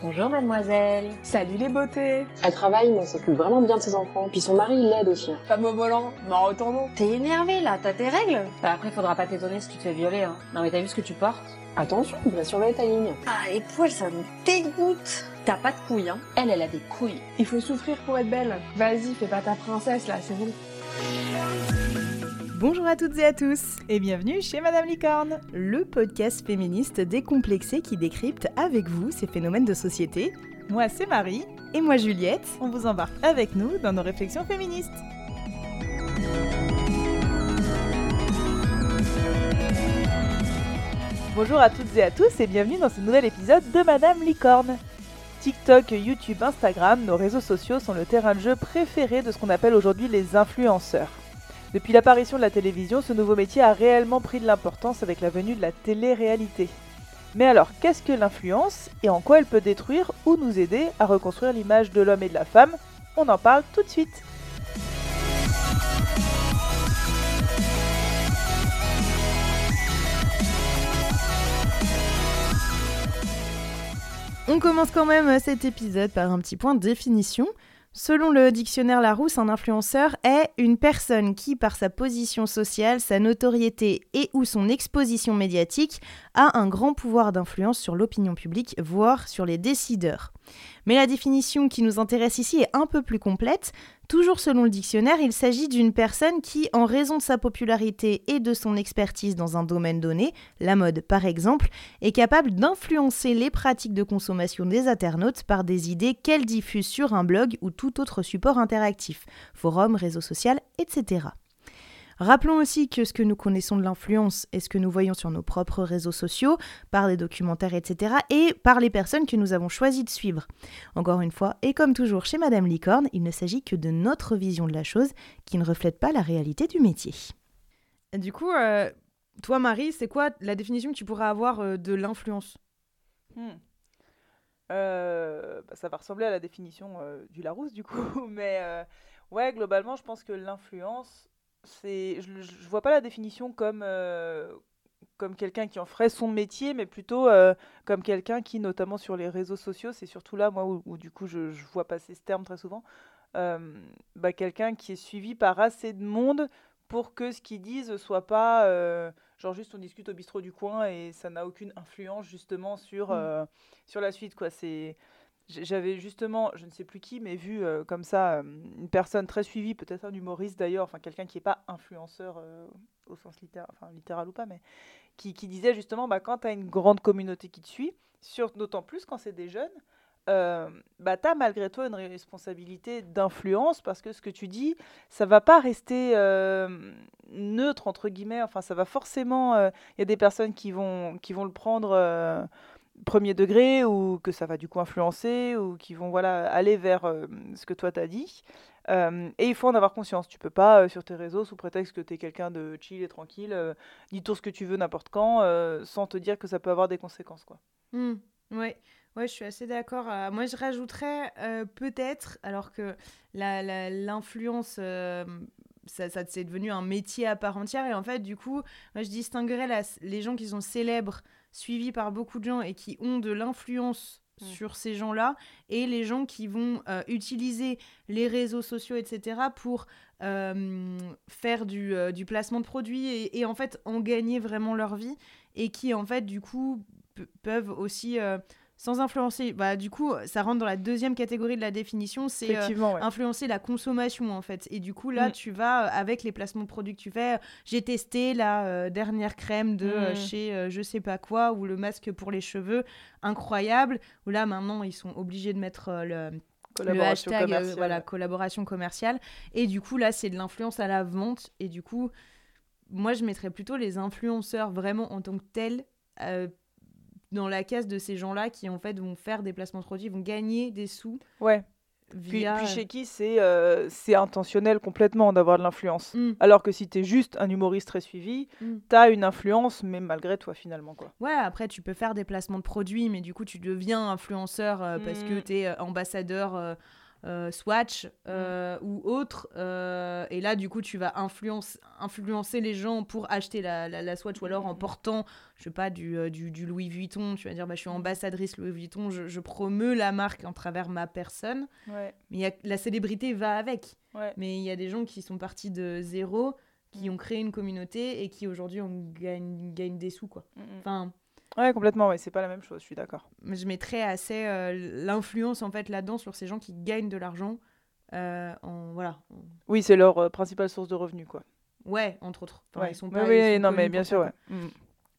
Bonjour mademoiselle. Salut les beautés. Elle travaille mais elle s'occupe vraiment bien de ses enfants. Puis son mari il l'aide aussi. hein. Femme au volant, m'en retournons. T'es énervée là, t'as tes règles Bah après faudra pas t'étonner si tu te fais violer hein. Non mais t'as vu ce que tu portes Attention, il va surveiller ta ligne. Ah les poils ça me dégoûte T'as pas de couilles hein Elle, elle a des couilles. Il faut souffrir pour être belle. Vas-y, fais pas ta princesse là, c'est bon. Bonjour à toutes et à tous et bienvenue chez Madame Licorne, le podcast féministe décomplexé qui décrypte avec vous ces phénomènes de société. Moi c'est Marie et moi Juliette, on vous embarque avec nous dans nos réflexions féministes. Bonjour à toutes et à tous et bienvenue dans ce nouvel épisode de Madame Licorne. TikTok, YouTube, Instagram, nos réseaux sociaux sont le terrain de jeu préféré de ce qu'on appelle aujourd'hui les influenceurs. Depuis l'apparition de la télévision, ce nouveau métier a réellement pris de l'importance avec la venue de la télé-réalité. Mais alors, qu'est-ce que l'influence et en quoi elle peut détruire ou nous aider à reconstruire l'image de l'homme et de la femme? On en parle tout de suite. On commence quand même cet épisode par un petit point de définition. Selon le dictionnaire Larousse, un influenceur est une personne qui, par sa position sociale, sa notoriété et ou son exposition médiatique, a un grand pouvoir d'influence sur l'opinion publique, voire sur les décideurs. Mais la définition qui nous intéresse ici est un peu plus complète. Toujours selon le dictionnaire, il s'agit d'une personne qui, en raison de sa popularité et de son expertise dans un domaine donné, la mode par exemple, est capable d'influencer les pratiques de consommation des internautes par des idées qu'elle diffuse sur un blog ou tout autre support interactif, forum, réseau social, etc. Rappelons aussi que ce que nous connaissons de l'influence est ce que nous voyons sur nos propres réseaux sociaux, par les documentaires, etc., et par les personnes que nous avons choisi de suivre. Encore une fois, et comme toujours chez Madame Licorne, il ne s'agit que de notre vision de la chose qui ne reflète pas la réalité du métier. Du coup, euh, toi Marie, c'est quoi la définition que tu pourrais avoir euh, de l'influence? Hmm. Euh, bah, ça va ressembler à la définition euh, du Larousse du coup, mais euh, ouais, globalement, je pense que l'influence, c'est, je, je vois pas la définition comme euh, comme quelqu'un qui en ferait son métier, mais plutôt euh, comme quelqu'un qui, notamment sur les réseaux sociaux, c'est surtout là moi où, où, du coup je, je vois passer ce terme très souvent, euh, bah, quelqu'un qui est suivi par assez de monde pour que ce qu'ils disent soit pas euh, genre juste on discute au bistrot du coin et ça n'a aucune influence justement sur, euh, sur la suite quoi. C'est j'avais justement, je ne sais plus qui, mais vu euh, comme ça euh, une personne très suivie, peut-être un humoriste d'ailleurs, enfin quelqu'un qui n'est pas influenceur euh, au sens littéral, enfin littéral ou pas, mais qui, disait justement bah, quand tu as une grande communauté qui te suit, d'autant plus quand c'est des jeunes, bah, tu as malgré toi une responsabilité d'influence parce que ce que tu dis, ça va pas rester neutre, entre guillemets. Enfin, ça va forcément. Il y a des personnes qui vont, qui vont le prendre premier degré ou que ça va du coup influencer ou qui vont voilà, aller vers euh, ce que toi t'as dit. Euh, et il faut en avoir conscience. Tu peux pas, euh, sur tes réseaux, sous prétexte que tu es quelqu'un de chill et tranquille, dis tout ce que tu veux n'importe quand, sans te dire que ça peut avoir des conséquences. Quoi. Hmm, ouais. ouais, je suis assez d'accord. Moi, je rajouterais peut-être, alors que l'influence, ça, c'est devenu un métier à part entière. Et en fait, du coup, je distinguerais les gens qui sont célèbres, suivis par beaucoup de gens et qui ont de l'influence Mm. sur ces gens-là, et les gens qui vont euh, utiliser les réseaux sociaux, etc., pour euh, faire du, euh, du placement de produits et, et en fait en gagner vraiment leur vie, et qui en fait, du coup, pe- peuvent aussi, sans influencer, bah, du coup, ça rentre dans la deuxième catégorie de la définition, c'est euh, ouais. influencer la consommation en fait. Et du coup, là, Mm. tu vas, euh, avec les placements de produits que tu fais, euh, j'ai testé la euh, dernière crème de Mm. chez je sais pas quoi, ou le masque pour les cheveux, incroyable, où là, maintenant, ils sont obligés de mettre le, le hashtag euh, voilà, collaboration commerciale. Et du coup, là, c'est de l'influence à la vente. Et du coup, moi, je mettrais plutôt les influenceurs vraiment en tant que tels euh, dans la case de ces gens-là qui, en fait, vont faire des placements de produits, vont gagner des sous Ouais. Puis, via... puis chez qui c'est euh, c'est intentionnel complètement d'avoir de l'influence. Mm. Alors que si tu es juste un humoriste très suivi, Mm. tu as une influence, mais malgré toi finalement. quoi. Ouais, après, tu peux faire des placements de produits, mais du coup, tu deviens influenceur euh, parce que Mm. tu es ambassadeur euh, Swatch euh, ou autre. euh, et là, du coup, tu vas influence, influencer les gens pour acheter la, la, la Swatch ou alors en Mhm. portant, je sais pas, du, du, du Louis Vuitton. Tu vas dire, bah, je suis ambassadrice Louis Vuitton, je, je promeux la marque en travers ma personne. Ouais, Mais il y a- la célébrité va avec. ouais. Mais il y a des gens qui sont partis de zéro, qui Mm. ont créé une communauté et qui aujourd'hui on gagne, gagnent des sous, quoi. Mm, mm. Enfin, Ouais, complètement, ouais, c'est pas la même chose, je suis d'accord. je mettrais assez euh, l'influence en fait là-dedans sur ces gens qui gagnent de l'argent. euh, en voilà Oui, c'est leur euh, principale source de revenus, quoi. ouais entre autres Enfin, Ouais. ils sont Oui, pas oui, ils sont non, mais bien sûr, ouais. Mm.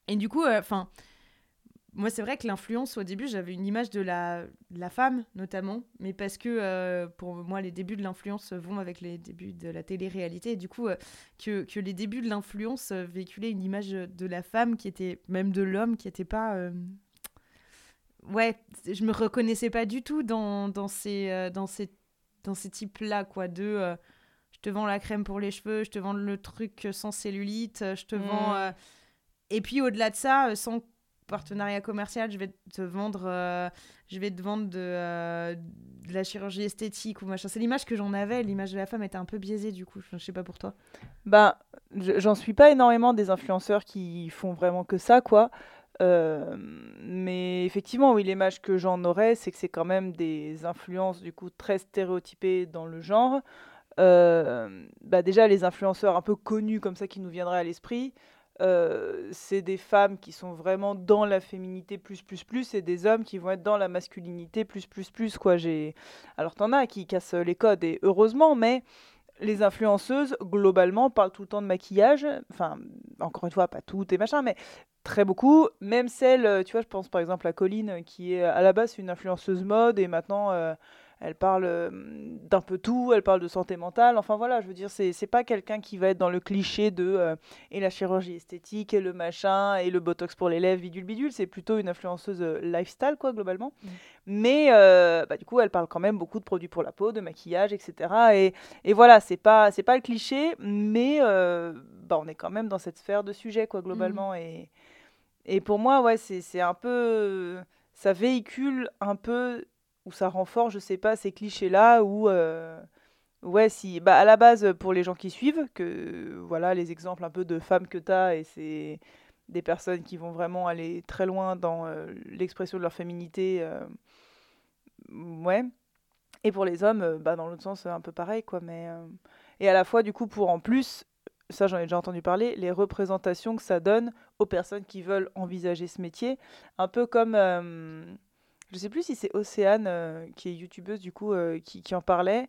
Et du coup, enfin, moi, c'est vrai que l'influence, au début, j'avais une image de la, de la femme, notamment, mais parce que euh, pour moi, les débuts de l'influence vont avec les débuts de la télé-réalité. Et du coup, euh, que, que les débuts de l'influence euh, véhiculaient une image de la femme qui était, même de l'homme, qui n'était pas. euh, Ouais, je me reconnaissais pas du tout dans, dans ces, dans ces, dans ces types-là, quoi, de. je te vends la crème pour les cheveux, je te vends le truc sans cellulite, je te vends. Mm. euh, et puis au-delà de ça, sans partenariat commercial, je vais te vendre, euh, je vais te vendre de, euh, de la chirurgie esthétique ou machin. C'est l'image que j'en avais. L'image de la femme était un peu biaisée du coup. Je sais pas pour toi. Je- j'en suis pas énormément des influenceurs qui font vraiment que ça, quoi. Euh, mais effectivement, oui, l'image que j'en aurais, c'est que c'est quand même des influences du coup très stéréotypées dans le genre. Bah déjà, les influenceurs un peu connus comme ça qui nous viendraient à l'esprit, euh, c'est des femmes qui sont vraiment dans la féminité plus plus plus et des hommes qui vont être dans la masculinité plus plus plus quoi. J'ai alors t'en as qui cassent les codes et heureusement, mais les influenceuses, globalement, parlent tout le temps de maquillage. Enfin, encore une fois, pas toutes et machin, mais très beaucoup. Même celle, euh, tu vois, je pense par exemple à Colline, qui est à la base une influenceuse mode et maintenant euh, elle parle euh, d'un peu tout, elle parle de santé mentale. Enfin voilà, je veux dire, c'est pas quelqu'un qui va être dans le cliché de euh, et la chirurgie esthétique et le machin et le botox pour les lèvres, bidule bidule. C'est plutôt une influenceuse euh, lifestyle, quoi, globalement. Mm. Mais euh, bah, du coup, elle parle quand même beaucoup de produits pour la peau, de maquillage, etc. Et, et voilà, c'est pas, c'est pas le cliché, mais euh, bah, on est quand même dans cette sphère de sujet, quoi, globalement. Et, et pour moi, ouais, c'est, c'est un peu. Ça véhicule un peu, ou ça renforce, je sais pas, ces clichés-là, où. euh, Ouais, si, bah à la base, pour les gens qui suivent, que voilà, les exemples un peu de femmes que tu as, et c'est des personnes qui vont vraiment aller très loin dans euh, l'expression de leur féminité, euh, ouais. Et pour les hommes, bah dans l'autre sens, un peu pareil, quoi. Mais, euh, Et à la fois, du coup, pour en plus, ça j'en ai déjà entendu parler, les représentations que ça donne aux personnes qui veulent envisager ce métier, un peu comme, je sais plus si c'est Océane, euh, qui est youtubeuse, du coup, euh, qui, qui en parlait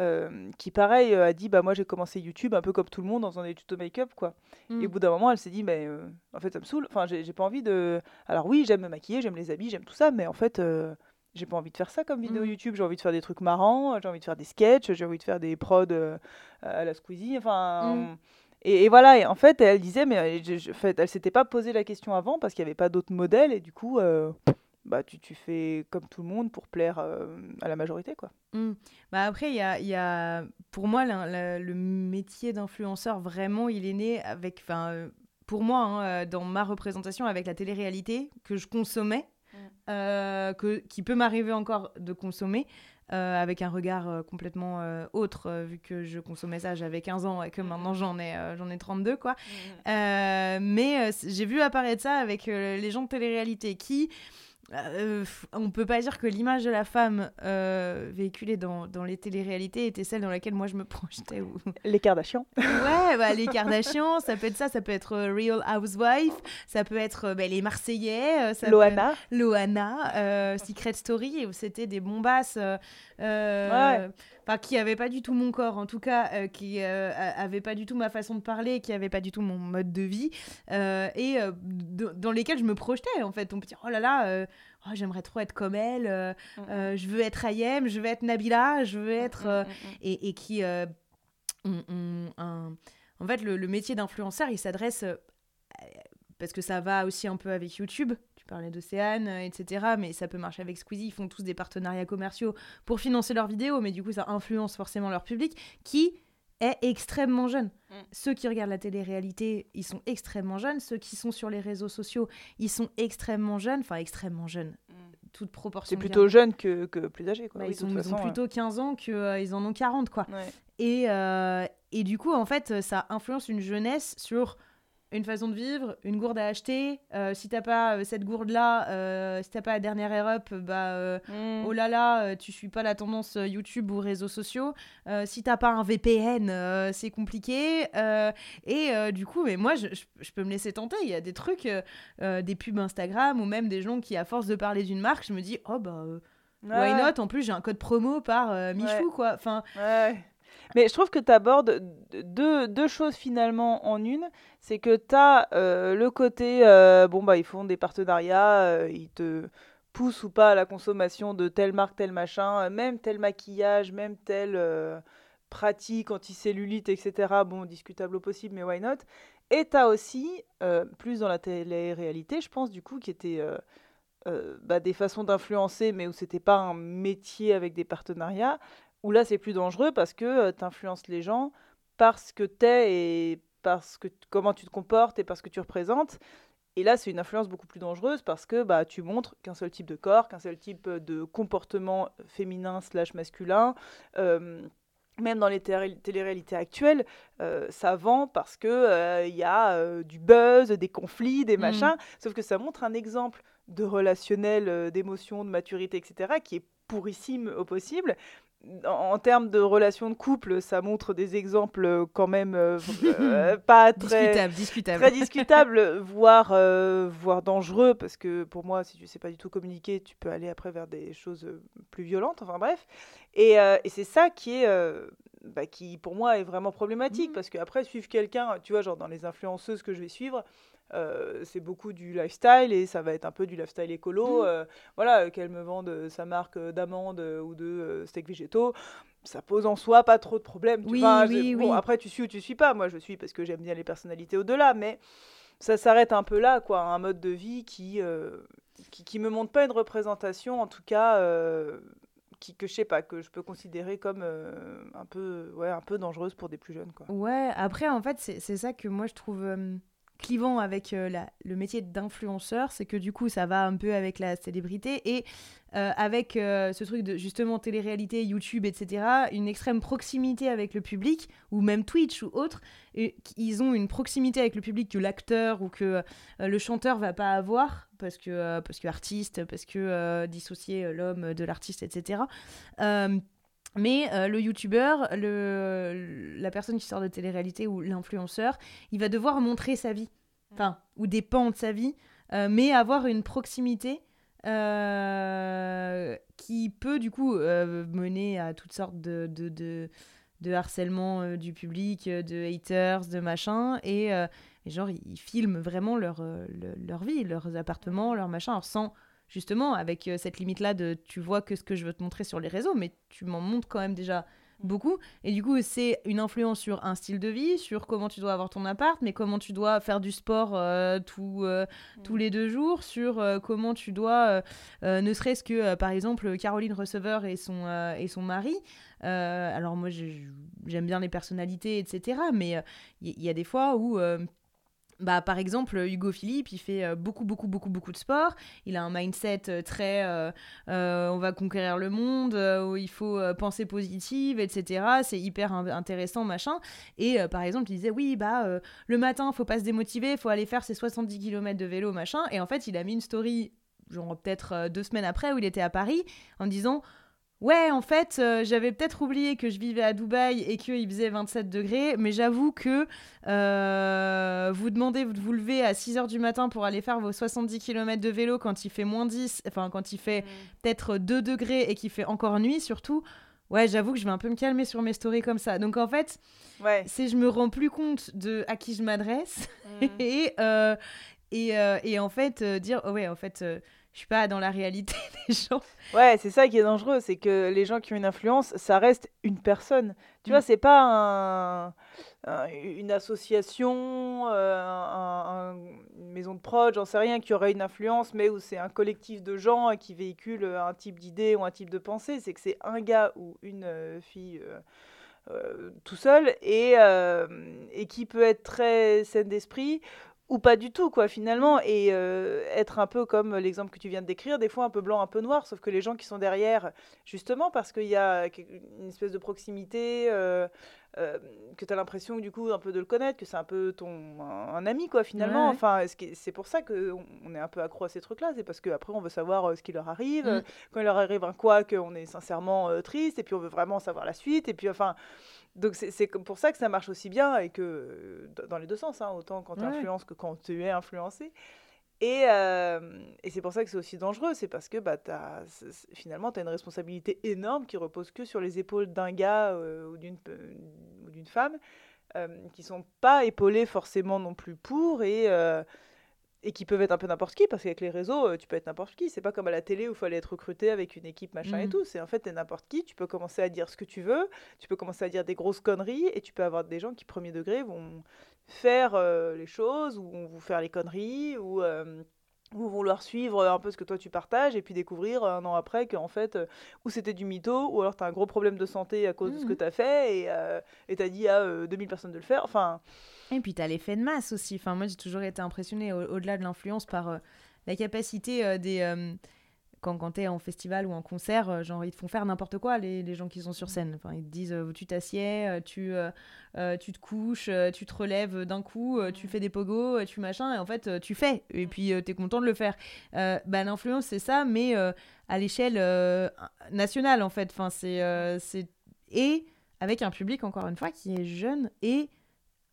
euh, qui pareil a dit bah moi j'ai commencé YouTube un peu comme tout le monde en faisant des tutos make-up quoi Mm. et au bout d'un moment elle s'est dit mais en fait ça me saoule enfin j'ai pas envie de alors oui j'aime me maquiller j'aime les habits j'aime tout ça mais en fait j'ai pas envie de faire ça comme vidéo Mm. YouTube j'ai envie de faire des trucs marrants j'ai envie de faire des sketchs j'ai envie de faire des prods euh, à la Squeezie enfin Mm. et, et voilà et en fait elle disait mais je- je- en fait, elle s'était pas posé la question avant parce qu'il y avait pas d'autres modèles et du coup euh, bah tu, tu fais comme tout le monde pour plaire euh, à la majorité quoi Mm. Bah après, il y a, y a- pour moi, la- la- le métier d'influenceur, vraiment, il est né avec, enfin, euh, pour moi, hein, euh, dans ma représentation, avec la télé-réalité que je consommais, euh, que, qui peut m'arriver encore de consommer, avec un regard complètement autre, vu que je consommais ça, j'avais 15 ans et que maintenant j'en ai, j'en ai 32, quoi. Euh, mais j'ai vu apparaître ça avec les gens de télé-réalité qui, euh, f- on peut pas dire que l'image de la femme euh, véhiculée dans, dans les téléréalités était celle dans laquelle moi je me projetais. ou- les Kardashians ouais, bah, les Kardashians, ça peut être ça, ça peut être euh, Real Housewife, ça peut être euh, bah, les Marseillais, euh, ça peut- Loana Loana, euh, Secret Story, où c'était des bombasses euh, euh, enfin, qui n'avaient pas du tout mon corps, en tout cas, euh, qui n'avaient pas du tout ma façon de parler, qui n'avaient pas du tout mon mode de vie, euh, et euh, dans lesquels je me projetais, en fait. On peut dire, oh là là, euh, oh, j'aimerais trop être comme elle, euh, euh, je veux être Ayem, je veux être Nabila, je veux être... euh, et, et qui euh, ont- ont un- en fait le, le métier d'influenceur il s'adresse euh, parce que ça va aussi un peu avec YouTube. Tu parlais d'Océane euh, etc mais ça peut marcher avec Squeezie. Ils font tous des partenariats commerciaux pour financer leurs vidéos mais du coup ça influence forcément leur public qui est extrêmement jeune. Mm. Ceux qui regardent la télé-réalité, ils sont extrêmement jeunes. Ceux qui sont sur les réseaux sociaux, ils sont extrêmement jeunes. Enfin, extrêmement jeunes. toute proportion. C'est plutôt jeune que, que, plus âgé. Quoi. Bah, oui, ils, toute ils façon, ont plutôt 15 ans qu'ils ils en ont 40, quoi. ouais. Et, euh, et du coup, en fait, ça influence une jeunesse sur une façon de vivre, une gourde à acheter. Euh, si t'as pas euh, cette gourde-là, euh, si t'as pas la dernière Air Up, bah euh, Mm. oh là là, tu suis pas la tendance YouTube ou réseaux sociaux. Si t'as pas un VPN, c'est compliqué. Et du coup, mais moi, je, je- je peux me laisser tenter. Il y a des trucs, des pubs Instagram ou même des gens qui, à force de parler d'une marque, je me dis, oh bah, Ouais. why not? En plus, j'ai un code promo par Michou, Ouais. quoi. Enfin, Ouais. Mais je trouve que tu abordes deux, deux choses finalement en une. C'est que tu as le côté, euh, bon, bah, ils font des partenariats, euh, ils te poussent ou pas à la consommation de telle marque, tel machin, euh, même tel maquillage, même telle euh, pratique anticellulite, etc. Bon, discutable au possible, mais why not? Et tu as aussi, euh, plus dans la télé-réalité, je pense, du coup, qui était euh, euh, bah, des façons d'influencer, mais où c'était pas un métier avec des partenariats, où là c'est plus dangereux parce que tu influences les gens parce que t'es et parce que comment tu te comportes et parce que tu représentes. Et là, c'est une influence beaucoup plus dangereuse parce que bah, tu montres qu'un seul type de corps, qu'un seul type de comportement féminin slash masculin. Euh, même dans les télé- téléréalités actuelles, euh, ça vend parce que euh, il y a euh, du buzz, des conflits, des Mhm. machins. Sauf que ça montre un exemple de relationnel, euh, d'émotion, de maturité, etc., qui est pourrissime au possible. En, termes de relations de couple, ça montre des exemples euh, quand même euh, euh, pas très discutable, discutable. très discutable, voire, euh, voire dangereux, parce que pour moi, si tu sais pas du tout communiquer, tu peux aller après vers des choses plus violentes, enfin bref. Et, euh, et c'est ça qui est, bah, qui pour moi est vraiment problématique, Mhm. parce que après suivre quelqu'un, tu vois, genre dans les influenceuses que je vais suivre, euh, c'est beaucoup du lifestyle et ça va être un peu du lifestyle écolo. Mhm. euh, voilà, qu'elle me vende euh, sa marque d'amandes euh, ou de steaks végétaux. Ça pose en soi pas trop de problèmes. Oui, oui, bon, oui. après, tu suis ou tu suis pas. Moi, je suis parce que j'aime bien les personnalités au-delà, mais ça s'arrête un peu là, quoi. Un mode de vie qui, euh, qui, qui me montre pas une représentation, en tout cas, euh, que je sais pas, que je peux considérer comme euh, un, peu, ouais, un peu dangereuse pour des plus jeunes, quoi. Ouais, après, en fait, c'est c'est ça que moi je trouve euh, clivant avec euh, le métier d'influenceur, c'est que du coup, ça va un peu avec la célébrité et euh, avec euh, ce truc de justement télé-réalité, YouTube, etc., une extrême proximité avec le public, ou même Twitch ou autre, ils ont une proximité avec le public que l'acteur ou que le chanteur va pas avoir, parce que, parce que artiste, parce que dissocier l'homme de l'artiste, etc. Mais euh, le youtubeur, le, la personne qui sort de télé-réalité ou l'influenceur, il va devoir montrer sa vie, enfin, ou des pans de sa vie, euh, mais avoir une proximité euh, qui peut du coup mener à toutes sortes de, de, de, de harcèlement du public, de haters, de machin, et, et genre ils, ils filment vraiment leur, le- leur vie, leurs appartements, leurs machins, alors sans justement avec euh, cette limite là de tu vois que ce que je veux te montrer sur les réseaux, mais tu m'en montres quand même déjà beaucoup. Et du coup, c'est une influence sur un style de vie, sur comment tu dois avoir ton appart, mais comment tu dois faire du sport euh, tout, euh, tous les deux jours, sur euh, comment tu dois, ne serait-ce que, par exemple, Caroline Receveur et son, et son mari. alors moi, j'ai- j'aime bien les personnalités, etc. Mais il y, y a des fois où... bah, par exemple, Hugo Philippe, il fait euh, beaucoup, beaucoup, beaucoup, beaucoup de sport. Il a un mindset euh, très euh, on va conquérir le monde, où il faut penser positive, etc. C'est hyper in- intéressant, machin. Et par exemple, il disait oui, bah le matin, faut pas se démotiver, faut aller faire ses 70 km de vélo, machin. Et en fait, il a mis une story, genre peut-être deux semaines après, où il était à Paris, en disant Ouais, en fait, euh, j'avais peut-être oublié que je vivais à Dubaï et qu'il faisait 27 degrés, mais j'avoue que euh, vous demandez de vous lever à 6 heures du matin pour aller faire vos 70 km de vélo quand il fait moins 10, enfin quand il fait peut-être 2 degrés et qu'il fait encore nuit surtout. Ouais, j'avoue que je vais un peu me calmer sur mes stories comme ça. Donc en fait, Ouais. c'est je me rends plus compte de à qui je m'adresse Mm. et, euh, et, et en fait dire oh ouais en fait je suis pas dans la réalité des gens. Ouais, c'est ça qui est dangereux, c'est que les gens qui ont une influence, ça reste une personne. Tu Mm. vois, c'est pas un- un- une association, euh, un- un- une maison de prod, j'en sais rien, qui aurait une influence, mais où c'est un collectif de gens euh, qui véhiculent euh, un type d'idée ou un type de pensée. C'est que c'est un gars ou une fille. euh, euh, tout seul et, et qui peut être très saine d'esprit ou pas du tout, quoi, finalement, et euh, être un peu comme l'exemple que tu viens de décrire, des fois un peu blanc, un peu noir, sauf que les gens qui sont derrière, justement, parce qu'il y a une espèce de proximité, euh, euh, que tu as l'impression, du coup, un peu de le connaître, que c'est un peu ton un, ami, quoi, finalement. Enfin, c'est pour ça qu'on est un peu accro à ces trucs-là, c'est parce qu'après, on veut savoir ce qui leur arrive, mm. quand il leur arrive un quoi, qu'on est sincèrement triste, et puis on veut vraiment savoir la suite, et puis, enfin... Donc c'est pour ça que ça marche aussi bien et que dans les deux sens, hein, autant quand tu influences que quand tu es influencé. Et, euh, et c'est pour ça que c'est aussi dangereux, c'est parce que bah, as, finalement, tu as une responsabilité énorme qui repose que sur les épaules d'un gars euh, ou d'une femme, euh, qui sont pas épaulés forcément non plus pour. Et, euh, et qui peuvent être un peu n'importe qui, parce qu'avec les réseaux, euh, tu peux être n'importe qui. C'est pas comme à la télé où il fallait être recruté avec une équipe, machin et mm. tout. C'est en fait, t'es n'importe qui. Tu peux commencer à dire ce que tu veux, tu peux commencer à dire des grosses conneries, et tu peux avoir des gens qui, premier degré, vont faire euh, les choses, ou vont vous faire les conneries, ou. Euh, ou vouloir suivre un peu ce que toi tu partages et puis découvrir un an après qu'en fait, ou c'était du mytho, ou alors tu as un gros problème de santé à cause de ce que mm. tu as fait et tu as dit à 2000 personnes de le faire. Enfin, et puis, tu as l'effet de masse aussi. Enfin, moi, j'ai toujours été impressionnée, au-delà de l'influence, par euh, la capacité euh, des. Euh, quand, quand tu es en festival ou en concert, genre, ils te font faire n'importe quoi, les, les, gens qui sont sur scène. Enfin, ils te disent tu t'assieds, tu, tu te couches, tu te relèves d'un coup, tu fais des pogos, tu machin, et en fait, tu fais. Et puis, tu es content de le faire. bah, l'influence, c'est ça, mais à l'échelle nationale, en fait. Enfin, c'est. et avec un public, encore une fois, qui est jeune et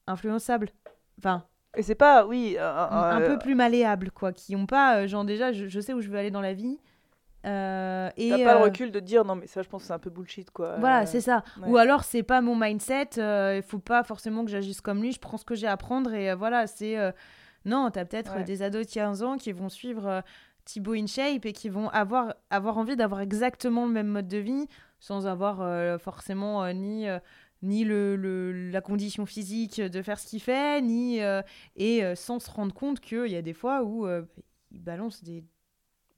influençables. Enfin. Et c'est pas, oui. un peu plus malléables, quoi. Qui ont pas, euh, genre, déjà, je, sais où je veux aller dans la vie. Euh, et T'as pas le euh, recul de dire non, mais ça, je pense c'est un peu bullshit, quoi. Voilà, c'est ça. Ou alors, c'est pas mon mindset, il faut pas forcément que j'agisse comme lui, je prends ce que j'ai à prendre et voilà, c'est. Non, t'as peut-être des ados de 15 ans qui vont suivre Thibaut InShape et qui vont avoir, avoir envie d'avoir exactement le même mode de vie sans avoir forcément ni ni le, la condition physique de faire ce qu'il fait, ni euh, et euh, sans se rendre compte qu'il y a des fois où euh, il balance des,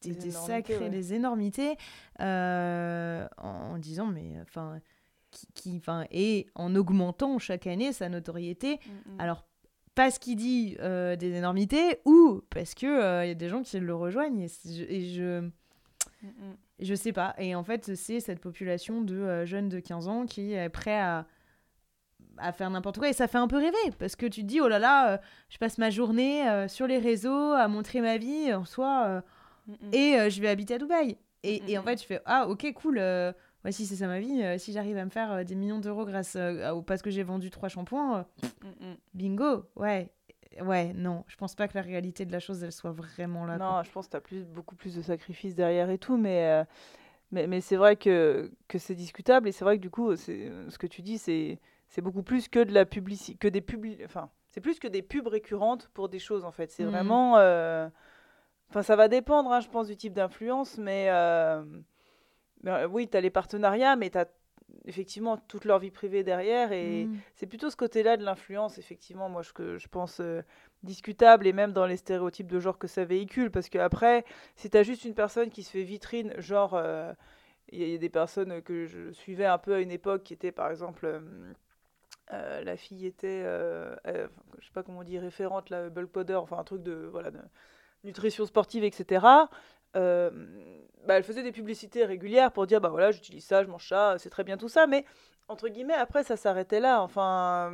des, sacrés, des énormités en, disant mais enfin qui, enfin et en augmentant chaque année sa notoriété. Mm, mm. Alors parce qu'il dit des énormités ou parce que il y a des gens qui le rejoignent et je, mm, je sais pas. Et en fait, c'est cette population de euh, jeunes de 15 ans qui est prêt à, à faire n'importe quoi. Et ça fait un peu rêver, parce que tu te dis, oh là là, euh, je passe ma journée euh, sur les réseaux à montrer ma vie en soi, et je vais habiter à Dubaï. Et, et, en fait, je fais, ah ok, cool. Ouais, si c'est ça ma vie, si j'arrive à me faire des millions d'euros grâce au parce que j'ai vendu trois shampoings, bingo, ouais, ouais, non, je pense pas que la réalité de la chose, elle soit vraiment là. Non, je pense que tu as plus, beaucoup plus de sacrifices derrière et tout, mais, euh, mais, mais c'est vrai que, que c'est discutable et c'est vrai que du coup, c'est, ce que tu dis, c'est, c'est beaucoup plus que de la publicité, que des pubs, enfin, c'est plus que des pubs récurrentes pour des choses en fait. C'est mmh. vraiment, euh, enfin, ça va dépendre, hein, je pense, du type d'influence, mais, euh, mais oui, tu as les partenariats, mais tu as effectivement toute leur vie privée derrière et mm. c'est plutôt ce côté-là de l'influence effectivement moi je, que je pense euh, discutable et même dans les stéréotypes de genre que ça véhicule parce que après si tu as juste une personne qui se fait vitrine genre euh, il y, a des personnes que je suivais un peu à une époque qui étaient par exemple euh, la fille était je sais pas comment on dit référente la bulk powder enfin un truc de voilà de nutrition sportive etc euh, bah, elle faisait des publicités régulières pour dire bah voilà j'utilise ça, je mange ça, c'est très bien tout ça, mais entre guillemets après ça s'arrêtait là. Enfin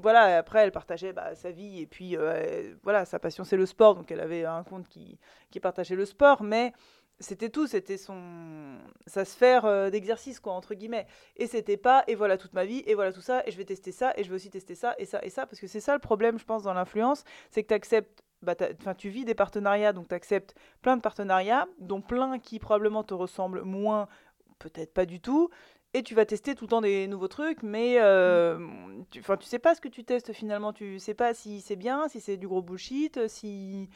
voilà après elle partageait bah, sa vie et puis euh, voilà sa passion c'est le sport donc elle avait un compte qui, qui partageait le sport, mais c'était tout, c'était son sa sphère euh, d'exercice quoi entre guillemets. Et c'était pas et voilà toute ma vie et voilà tout ça et je vais tester ça et je vais aussi tester ça et ça et ça parce que c'est ça le problème je pense dans l'influence, c'est que tu acceptes bah, tu vis des partenariats, donc tu acceptes plein de partenariats, dont plein qui probablement te ressemblent moins, peut-être pas du tout, et tu vas tester tout le temps des nouveaux trucs, mais euh, tu, tu sais pas ce que tu testes finalement, tu sais pas si c'est bien, si c'est du gros bullshit, si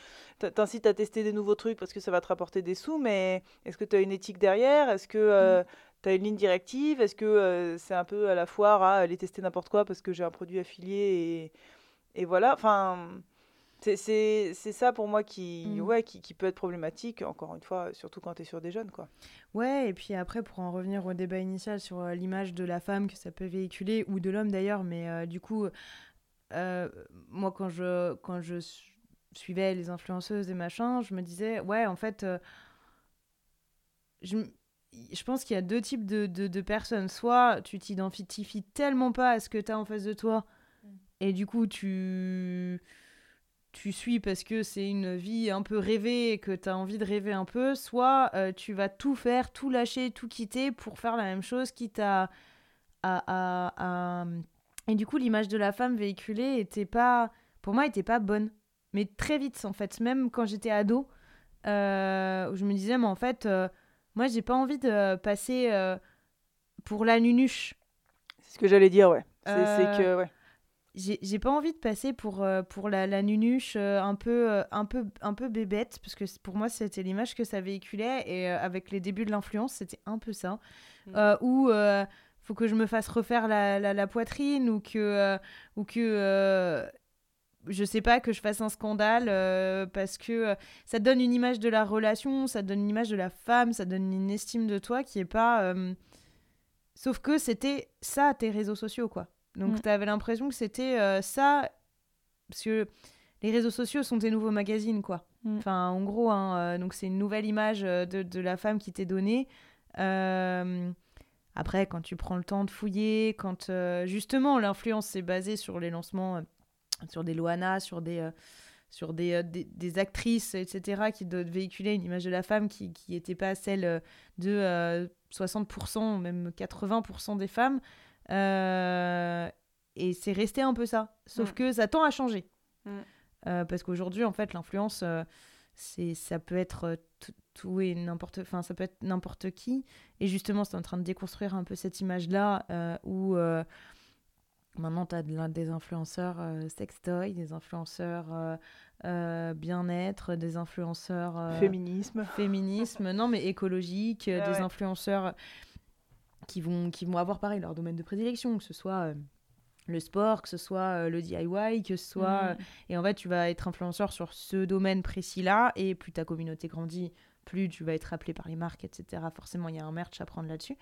t'incites à tester des nouveaux trucs parce que ça va te rapporter des sous, mais est-ce que tu as une éthique derrière? Est-ce que euh, mm. tu as une ligne directive? Est-ce que euh, c'est un peu à la foire à aller tester n'importe quoi parce que j'ai un produit affilié et, et voilà, enfin... C'est ça pour moi qui, mmh. ouais, qui, qui, peut être problématique, encore une fois, surtout quand tu es sur des jeunes. Quoi. Ouais, et puis après, pour en revenir au débat initial sur euh, l'image de la femme que ça peut véhiculer, ou de l'homme d'ailleurs, mais euh, du coup, euh, moi, quand je, quand je suivais les influenceuses et machin, je me disais, ouais, en fait, je, je pense qu'il y a deux types de, de, de personnes. Soit tu t'identifies tellement pas à ce que tu as en face de toi, Mm. et du coup, tu, tu suis parce que c'est une vie un peu rêvée et que tu as envie de rêver un peu. Soit euh, tu vas tout faire, tout lâcher, tout quitter pour faire la même chose, quitte à. à, à- à- Et du coup, l'image de la femme véhiculée était pas. Pour moi, était pas bonne. Mais très vite, en fait. Même quand j'étais ado, euh, je me disais, mais en fait. euh, moi, j'ai pas envie de passer euh, pour la nunuche. C'est ce que j'allais dire, ouais. C'est c'est que, ouais. J'ai pas envie de passer pour, euh, pour la, la nunuche euh, un, peu, euh, un, peu, un peu bébête, parce que pour moi, c'était l'image que ça véhiculait. Et avec les débuts de l'influence, c'était un peu ça. Mm. Euh, où faut que je me fasse refaire la, la, la poitrine, ou que, ou que je sais pas, que je fasse un scandale, parce que ça te donne une image de la relation, ça te donne une image de la femme, ça te donne une estime de toi qui est pas. Sauf que c'était ça, tes réseaux sociaux, quoi. Donc, Mm. tu avais l'impression que c'était euh, ça. Parce que les réseaux sociaux sont tes nouveaux magazines, quoi. Mm. Enfin, en gros, hein, euh, donc c'est une nouvelle image euh, de, de la femme qui t'est donnée. Euh, Après, quand tu prends le temps de fouiller, quand euh, justement l'influence s'est basée sur les lancements, euh, sur des Loana, sur des, euh, sur des, des, des actrices, etc., qui doivent véhiculer une image de la femme qui n'était pas celle de euh, 60%, même 80% des femmes. Euh, et c'est resté un peu ça. Sauf Mm. que ça tend à changer. Mm. Euh, parce qu'aujourd'hui, en fait, l'influence, euh, c'est ça peut être tout- et n'importe enfin ça peut être n'importe qui et justement c'est en train de déconstruire un peu cette image là où euh, maintenant tu as des influenceurs euh, sextoy des influenceurs euh, euh, bien-être des influenceurs euh, Féminisme. féminisme non mais écologique Ah des ouais. influenceurs qui vont qui vont avoir pareil leur domaine de prédilection que ce soit euh, le sport, que ce soit euh, le DIY, que ce soit Mm. euh, et en fait, tu vas être influenceur sur ce domaine précis-là, et plus ta communauté grandit, plus tu vas être appelé par les marques, etc. Forcément, il y a un merch à prendre là-dessus.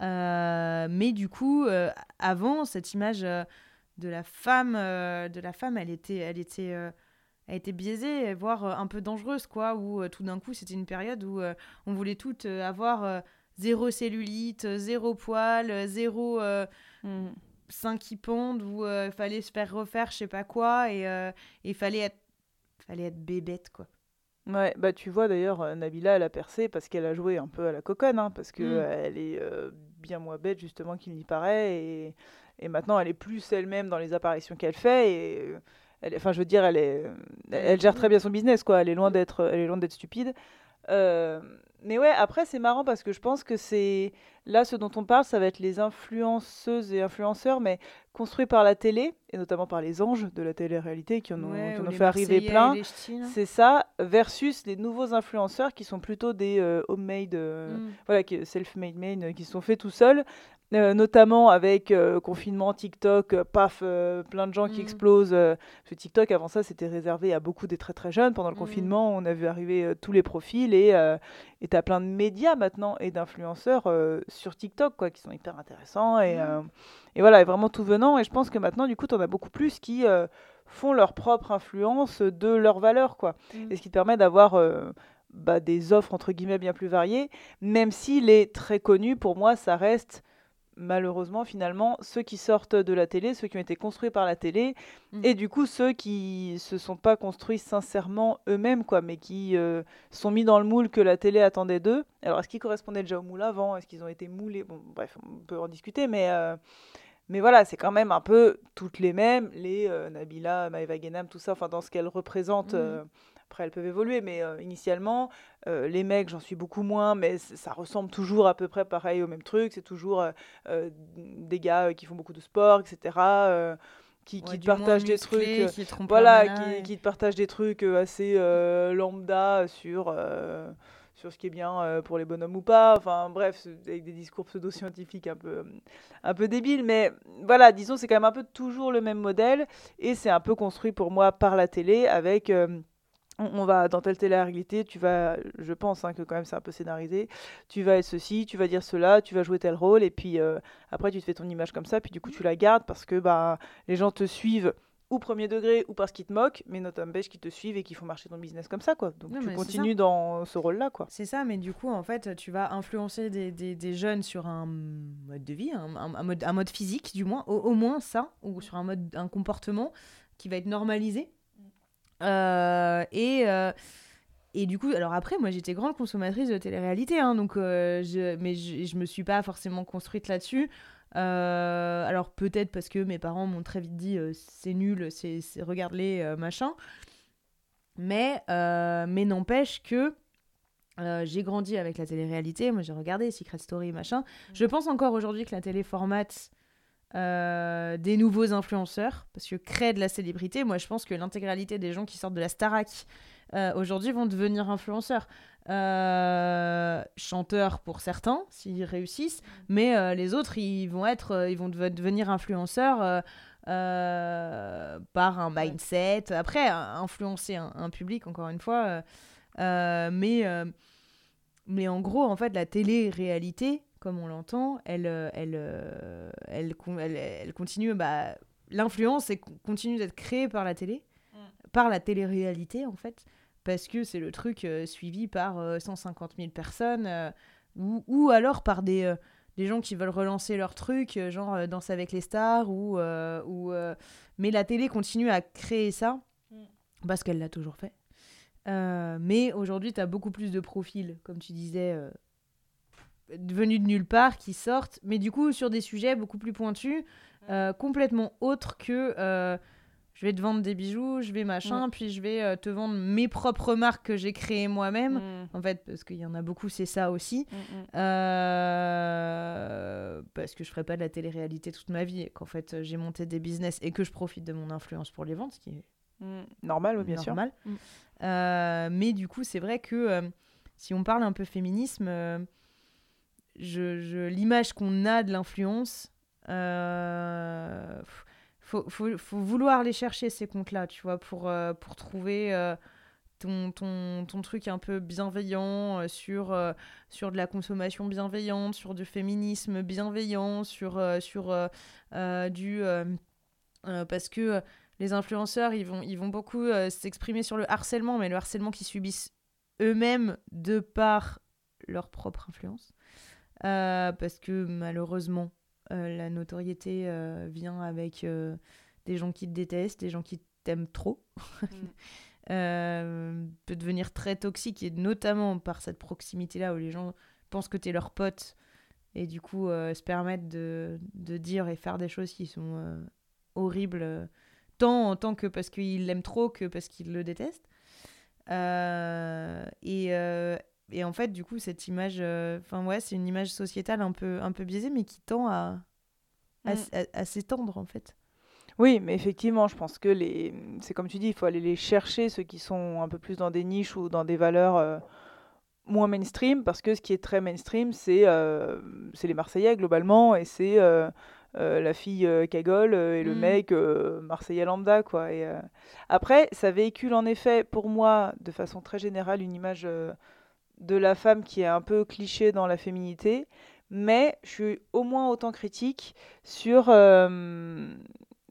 Euh, mais du coup, euh, avant, cette image euh, de la femme, de la femme, elle était, elle était, elle était biaisée, voire un peu dangereuse, quoi. Où tout d'un coup, c'était une période où on voulait toutes avoir zéro cellulite, euh, zéro poil, euh, zéro euh, Mm. seins qui pondent où il fallait se faire refaire je sais pas quoi et il fallait être fallait être bébête quoi Ouais, bah tu vois d'ailleurs, euh, Nabila, elle a percé parce qu'elle a joué un peu à la coconne, hein, parce que Mm. euh, elle est euh, bien moins bête justement qu'il n'y paraît, et, et maintenant elle est plus elle-même dans les apparitions qu'elle fait, et euh, enfin je veux dire, elle est, elle gère très bien son business, quoi. Elle est loin d'être, elle est loin d'être stupide. Euh, mais ouais, après c'est marrant parce que je pense que c'est là ce dont on parle, ça va être les influenceuses et influenceurs, mais construits par la télé et notamment par les anges de la télé-réalité qui en ont, Ouais, qui en ou ont les fait arriver plein. C'est ça, versus les nouveaux influenceurs qui sont plutôt des euh, homemade, euh, Mm. voilà, self-made men, qui sont faits tout seuls, euh, notamment avec euh, confinement, TikTok, euh, paf, euh, plein de gens qui Mm. explosent. parce que TikTok, avant ça, c'était réservé à beaucoup des très très jeunes. Pendant le Mm. confinement, on a vu arriver tous les profils et et t'as plein de médias maintenant et d'influenceurs sur TikTok, quoi, qui sont hyper intéressants et, Mm. et voilà, et vraiment tout venant. Et je pense que maintenant, du coup, t'en as beaucoup plus qui font leur propre influence de leurs valeurs, quoi. Et ce qui te permet d'avoir bah, des offres entre guillemets bien plus variées, même si les très connus, pour moi, ça reste malheureusement finalement ceux qui sortent de la télé, ceux qui ont été construits par la télé, Mm. et du coup ceux qui se sont pas construits sincèrement eux-mêmes, quoi, mais qui euh, sont mis dans le moule que la télé attendait d'eux. Alors est-ce qu'ils correspondaient déjà au moule avant? Est-ce qu'ils ont été moulés? Bon, bref, on peut en discuter, mais euh, mais voilà, c'est quand même un peu toutes les mêmes, les euh, Nabila, Maëva Guénam, tout ça, enfin dans ce qu'elles représentent. Mhm. Après, elles peuvent évoluer, mais euh, initialement, euh, les mecs, j'en suis beaucoup moins, mais ça ressemble toujours à peu près pareil au même truc. C'est toujours euh, des gars qui font beaucoup de sport, etc. qui, te partagent des musclé, trucs. qui voilà, qui, et- qui te partagent des trucs assez lambda sur, sur ce qui est bien pour les bonhommes ou pas. Enfin bref, avec des discours pseudo-scientifiques un peu, un peu débiles. Mais voilà, disons, c'est quand même un peu toujours le même modèle. Et c'est un peu construit pour moi par la télé avec... euh, on on va dans telle télé-réalité, tu vas, je pense hein, que quand même c'est un peu scénarisé, tu vas être ceci, tu vas dire cela, tu vas jouer tel rôle, et puis euh, après tu te fais ton image comme ça, puis du coup tu la gardes parce que bah, les gens te suivent ou premier degré ou parce qu'ils te moquent, mais notamment qui te suivent et qui font marcher ton business comme ça, quoi. Donc Non, tu continues dans ce rôle-là, quoi. C'est ça, mais du coup, en fait, tu vas influencer des, des- des jeunes sur un mode de vie, un, un- un mode, un mode physique, du moins, au, au moins ça, ou sur un mode, un comportement qui va être normalisé. Euh, et, euh, et du coup, alors après, moi, j'étais grande consommatrice de télé-réalité, hein, donc, euh, je, mais je, je me suis pas forcément construite là-dessus. Euh, alors peut-être parce que mes parents m'ont très vite dit euh, c'est nul, c'est regarde-les, machin. Mais, mais n'empêche que j'ai grandi avec la télé-réalité. Moi, j'ai regardé Secret Story, machin. Je pense encore aujourd'hui que la télé formate euh, des nouveaux influenceurs parce que crée de la célébrité. Moi, je pense que l'intégralité des gens qui sortent de la Starac euh, aujourd'hui vont devenir influenceurs. Euh, chanteurs pour certains, s'ils réussissent, mais euh, les autres, ils vont être, euh, ils vont dev- devenir influenceurs par un mindset. Après, influencer un, un public, encore une fois. mais, mais en gros, en fait, la télé-réalité, comme on l'entend, elle, euh, elle, euh, elle, elle, continue. Bah, L'influence continue d'être créée par la télé, par la télé-réalité, en fait, parce que c'est le truc euh, suivi par euh, 150 000 personnes, ou, ou alors par des. des gens qui veulent relancer leur truc, genre Danse avec les stars, ou, ou, mais la télé continue à créer ça, parce qu'elle l'a toujours fait. Euh, mais aujourd'hui, tu as beaucoup plus de profils, comme tu disais, euh, venus de nulle part, qui sortent, mais du coup sur des sujets beaucoup plus pointus, euh, complètement autres que euh, je vais te vendre des bijoux, je vais machin, puis je vais euh, te vendre mes propres marques que j'ai créées moi-même. En fait, parce qu'il y en a beaucoup, c'est ça aussi. Parce que je ferai pas de la télé-réalité toute ma vie et qu'en fait j'ai monté des business et que je profite de mon influence pour les ventes, ce qui est. Normal, oui, bien sûr. normal. Euh, mais du coup, c'est vrai que euh, si on parle un peu féminisme, euh, l'image qu'on a de l'influence, euh, faut, vouloir les chercher ces comptes-là, tu vois, pour, euh, pour trouver euh, ton, ton, ton truc un peu bienveillant euh, sur, sur de la consommation bienveillante, sur du féminisme bienveillant, sur, sur du... parce que les influenceurs, ils vont, ils vont beaucoup s'exprimer sur le harcèlement, mais le harcèlement qu'ils subissent eux-mêmes de par leur propre influence. Euh, parce que malheureusement, euh, la notoriété euh, vient avec des gens qui te détestent, des gens qui t'aiment trop. Euh, peut devenir très toxique, et notamment par cette proximité-là où les gens pensent que tu es leur pote et du coup se permettent de, de dire et faire des choses qui sont horribles, tant en tant que parce qu'ils l'aiment trop que parce qu'ils le détestent. Et, et en fait, du coup, cette image, euh, enfin ouais, c'est une image sociétale un peu, un peu biaisée, mais qui tend à, à, Mm. à- à s'étendre en fait. Oui, mais effectivement, je pense que les... c'est comme tu dis, il faut aller les chercher, ceux qui sont un peu plus dans des niches ou dans des valeurs euh, moins mainstream, parce que ce qui est très mainstream, c'est euh, c'est les Marseillais globalement, et c'est la fille cagole et le Mm. mec Marseillais lambda, quoi. Et, Après, ça véhicule en effet, pour moi, de façon très générale, une image de la femme qui est un peu cliché dans la féminité, mais je suis au moins autant critique sur... euh,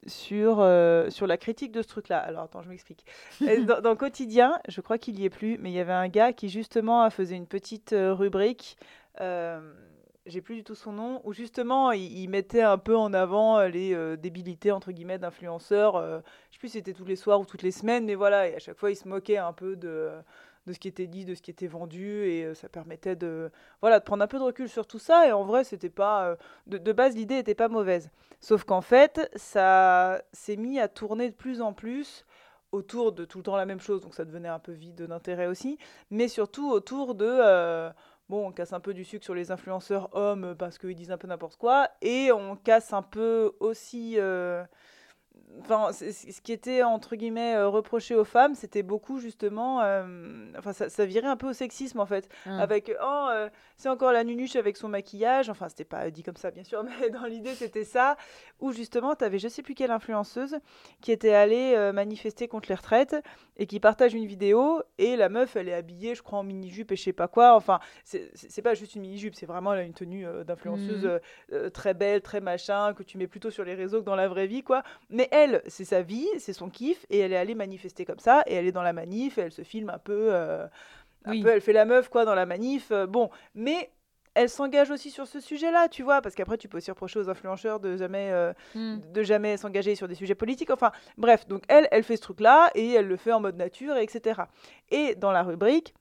sur, euh, sur la critique de ce truc-là. Alors, attends, je m'explique. Dans, dans Quotidien, je crois qu'il y est plus, mais il y avait un gars qui, justement, faisait une petite euh, rubrique, euh, j'ai plus du tout son nom, où, justement, il, il mettait un peu en avant les débilités, entre guillemets, d'influenceurs. je sais plus si c'était tous les soirs ou toutes les semaines, mais voilà, et à chaque fois, il se moquait un peu de de ce qui était dit, de ce qui était vendu, et euh, ça permettait de, voilà, de prendre un peu de recul sur tout ça. Et en vrai, c'était pas, euh, de, base, l'idée n'était pas mauvaise. Sauf qu'en fait, ça s'est mis à tourner de plus en plus autour de tout le temps la même chose, donc ça devenait un peu vide d'intérêt aussi, mais surtout autour de, euh, bon, on casse un peu du sucre sur les influenceurs hommes parce qu'ils disent un peu n'importe quoi, et on casse un peu aussi... Enfin, ce qui était entre guillemets euh, reproché aux femmes, c'était beaucoup justement, euh, enfin ça, ça virait un peu au sexisme en fait, Ah. avec oh euh, c'est encore la nunuche avec son maquillage, enfin c'était pas dit comme ça bien sûr, mais dans l'idée c'était ça, où justement tu avais je sais plus quelle influenceuse qui était allée manifester contre les retraites et qui partage une vidéo et la meuf elle est habillée je crois en mini jupe et je sais pas quoi, enfin c'est pas juste une mini jupe, c'est vraiment une tenue d'influenceuse euh, très belle, très machin que tu mets plutôt sur les réseaux que dans la vraie vie quoi, mais elle c'est sa vie, c'est son kiff, et elle est allée manifester comme ça, et elle est dans la manif, et elle se filme un peu, euh, un Oui. peu, elle fait la meuf quoi dans la manif. euh, bon, mais elle s'engage aussi sur ce sujet-là, tu vois, parce qu'après tu peux aussi reprocher aux influenceurs de jamais, euh, Mm. de jamais s'engager sur des sujets politiques. Enfin, bref, donc elle, elle fait ce truc-là et elle le fait en mode nature, etc. Et dans la rubrique.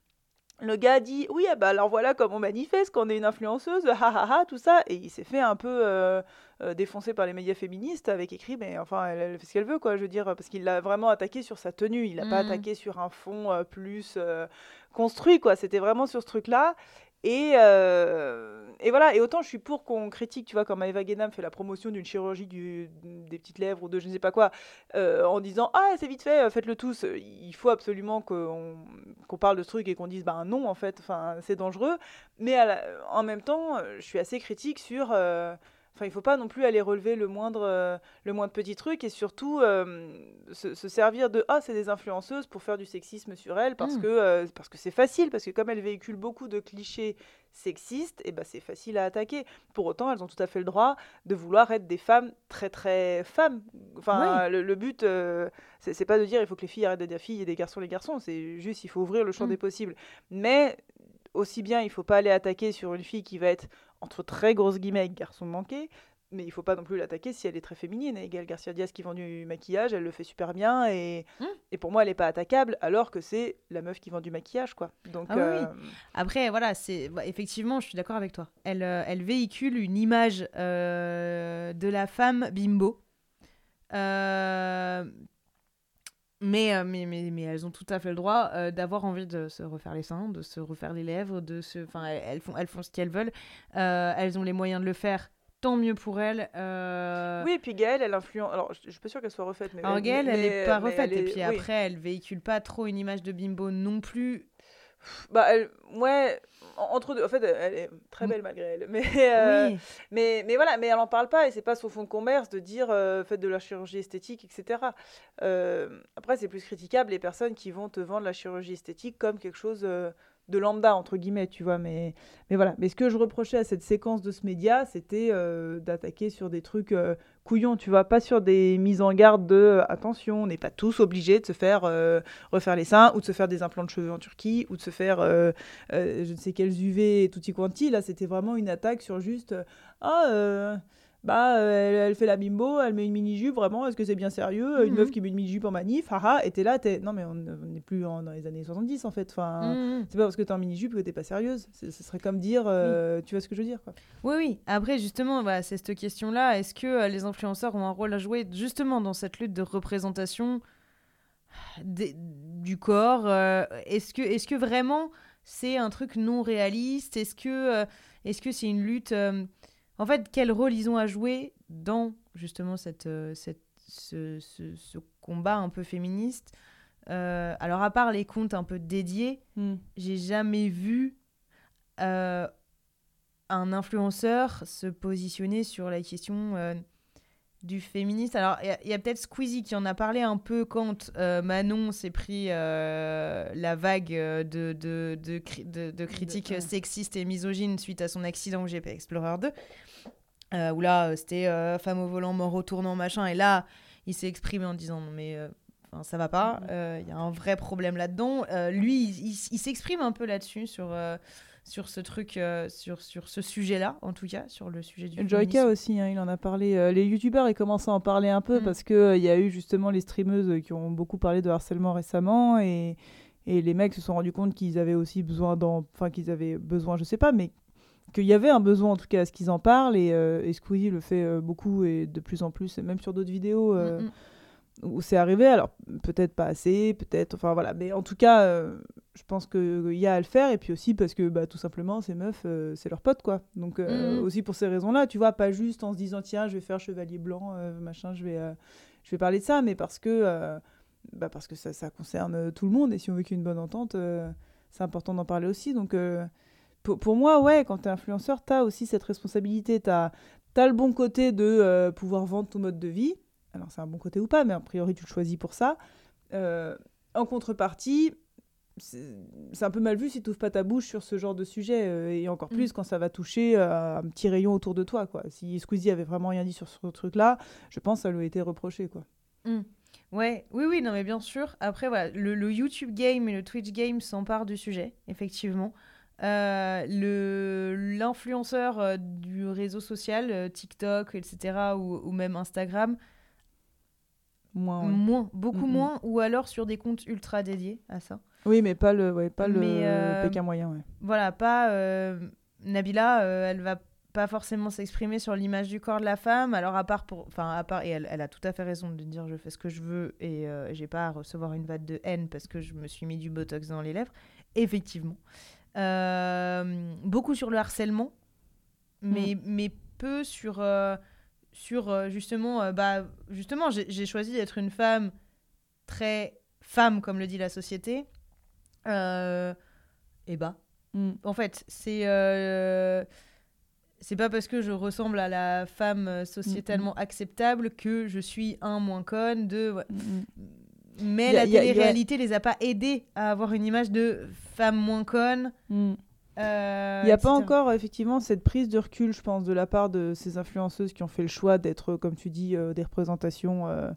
Le gars dit oui ah bah alors voilà comme on manifeste qu'on est une influenceuse ha ha ha tout ça. Et il s'est fait un peu euh, euh, défoncé par les médias féministes avec écrit mais enfin elle, elle fait ce qu'elle veut quoi je veux dire parce qu'il l'a vraiment attaqué sur sa tenue. Il l'a pas Mhm. attaqué sur un fond euh, plus euh, construit quoi. C'était vraiment sur ce truc là et, euh, et voilà, et autant je suis pour qu'on critique, tu vois, quand Maëva Guénam fait la promotion d'une chirurgie des petites lèvres ou de je ne sais pas quoi, euh, en disant Ah, c'est vite fait, euh, faites-le tous. Il faut absolument qu'on parle de ce truc et qu'on dise Bah non, en fait, c'est dangereux. Mais en même temps, je suis assez critique sur. Enfin, il faut pas non plus aller relever le moindre, euh, le moindre petit truc et surtout euh, se, se servir de ah c'est des influenceuses pour faire du sexisme sur elles parce Mm. que euh, parce que c'est facile parce que comme elles véhiculent beaucoup de clichés sexistes et ben c'est facile à attaquer. Pour autant, elles ont tout à fait le droit de vouloir être des femmes très très femmes. Enfin, le, le but c'est pas de dire il faut que les filles arrêtent d'être des filles et des garçons les garçons. C'est juste il faut ouvrir le champ Mm. des possibles. Mais aussi bien il faut pas aller attaquer sur une fille qui va être entre très grosses guillemets garçon manqué mais il faut pas non plus l'attaquer si elle est très féminine. Et Garcia Diaz qui vend du maquillage, elle le fait super bien et, Mm. et pour moi elle est pas attaquable alors que c'est la meuf qui vend du maquillage quoi. Donc Ah oui. euh, Après, voilà, c'est bah, effectivement, je suis d'accord avec toi. Elle, euh, elle véhicule une image euh, de la femme bimbo. Mais, euh, mais, mais, mais elles ont tout à fait le droit euh, d'avoir envie de se refaire les seins, de se refaire les lèvres, de se, enfin, elles, font, elles font ce qu'elles veulent. Euh, elles ont les moyens de le faire. Tant mieux pour elles. Euh, Oui, et puis Gaëlle, elle influence. Alors, je suis pas sûre qu'elle soit refaite, mais. Alors Gaëlle, elle mais- est pas refaite. Et puis oui. après, elle véhicule pas trop une image de bimbo non plus. Bah, elle- ouais, entre deux. En fait, elle est très Mm. belle malgré elle. Mais, euh, Oui. mais, mais voilà, mais elle en parle pas et c'est pas son fond de commerce de dire euh, faites de la chirurgie esthétique, etc. Euh, après, c'est plus critiquable les personnes qui vont te vendre la chirurgie esthétique comme quelque chose de lambda, entre guillemets, tu vois. Mais, mais voilà. Mais ce que je reprochais à cette séquence de ce média, c'était euh, d'attaquer sur des trucs euh, couillons, tu vois, pas sur des mises en garde de euh, attention, on n'est pas tous obligés de se faire euh, refaire les seins ou de se faire des implants de cheveux en Turquie ou de se faire je ne sais quels UV et tutti quanti. Là, c'était vraiment une attaque sur juste ah bah euh, elle, elle fait la bimbo, elle met une mini jupe. Vraiment, est-ce que c'est bien sérieux? Une Mhm. meuf qui met une mini jupe en manif, haha. Et t'es là, t'es non mais on n'est plus en- dans les années 70 en fait. Enfin, Mhm. c'est pas parce que t'es en mini jupe que t'es pas sérieuse. C'est- Ce serait comme dire, euh, tu vois ce que je veux dire quoi. Oui, oui. Après, justement, bah, c'est cette question-là. Est-ce que euh, les influenceurs ont un rôle à jouer justement dans cette lutte de représentation des- du corps euh, Est-ce que, est que vraiment c'est un truc non réaliste? Est-ce que est-ce que c'est une lutte En fait, quel rôle ils ont à jouer dans justement cette, euh, cette, ce, ce- ce combat un peu féministe Euh, Alors, à part les comptes un peu dédiés, j'ai jamais vu euh, un influenceur se positionner sur la question du féministe. Alors, il y a- peut-être Squeezie qui en a parlé un peu quand euh, Manon s'est pris euh, la vague euh, de, de, de, cri- de- critiques ouais. sexistes et misogynes suite à son accident au GP Explorer 2. euh, où là, c'était femme au volant, mort au tournant, machin. Et là, il s'est exprimé en disant non, mais ça va pas, il y a un vrai problème là-dedans. Lui, il, il- s'exprime un peu là-dessus, sur, sur ce truc, euh, sur, sur ce sujet-là, en tout cas, sur le sujet du Joyka aussi, hein, il en a parlé. Euh, les youtubeurs, ils commencent à en parler un peu Mm. parce qu'il y a eu justement les streameuses euh, qui ont beaucoup parlé de harcèlement récemment et, et les mecs se sont rendus compte qu'ils avaient aussi besoin d'en. Enfin, qu'ils avaient besoin, je sais pas, mais qu'il y avait un besoin en tout cas à ce qu'ils en parlent et, euh, et Squeezie le fait euh, beaucoup et de plus en plus, et même sur d'autres vidéos. euh, Mm, mm. Où c'est arrivé. Alors, peut-être pas assez, peut-être. Enfin, voilà. Mais en tout cas, euh, je pense qu'il y a à le faire. Et puis aussi parce que, bah, tout simplement, ces meufs, euh, c'est leurs potes, quoi. Donc, euh, Mhm. aussi pour ces raisons-là, tu vois, pas juste en se disant, tiens, je vais faire chevalier blanc, euh, machin, je vais, euh, je vais parler de ça, mais parce que, euh, bah, parce que ça, ça concerne euh, tout le monde. Et si on veut qu'il y ait une bonne entente, euh, c'est important d'en parler aussi. Donc, euh, pour, pour moi, ouais, quand t'es influenceur, t'as aussi cette responsabilité. T'as as le bon côté de euh, pouvoir vendre ton mode de vie. Alors, c'est un bon côté ou pas, mais a priori, tu le choisis pour ça. Euh, en contrepartie, c'est un peu mal vu si tu n'ouvres pas ta bouche sur ce genre de sujet, euh, et encore Mm. plus quand ça va toucher euh, un petit rayon autour de toi. Quoi. Si Squeezie avait vraiment rien dit sur ce truc-là, je pense que ça lui a été reproché. Quoi. Ouais, oui, oui, non, mais bien sûr. Après, voilà, le, le YouTube game et le Twitch game s'emparent du sujet, effectivement. Euh, le L'influenceur euh, du réseau social, euh, TikTok, etc., ou, ou même Instagram, Moins, ouais. moins, beaucoup Mm, mm. moins, ou alors sur des comptes ultra dédiés à ça. Oui, mais pas le, ouais, pas le euh, moyen. Ouais. Voilà, pas. euh, Nabila, euh, elle va pas forcément s'exprimer sur l'image du corps de la femme, alors à part pour. Enfin, à part. Et elle, elle a tout à fait raison de dire je fais ce que je veux et j'ai pas à recevoir une vague de haine parce que je me suis mis du botox dans les lèvres. Effectivement. Beaucoup sur le harcèlement, mais, mais peu sur. Sur euh, justement. euh, bah, justement, j'ai choisi d'être une femme très femme, comme le dit la société. Euh, et bah. Mm. En fait, c'est euh, c'est pas parce que je ressemble à la femme sociétalement acceptable que je suis un moins conne, deux. ouais. Mm, mm. Mais a- la y a- télé-réalité les a pas aidés à avoir une image de femme moins conne. Euh, Il n'y a pas encore effectivement cette prise de recul, je pense, de la part de ces influenceuses qui ont fait le choix d'être, comme tu dis, euh, des représentations euh,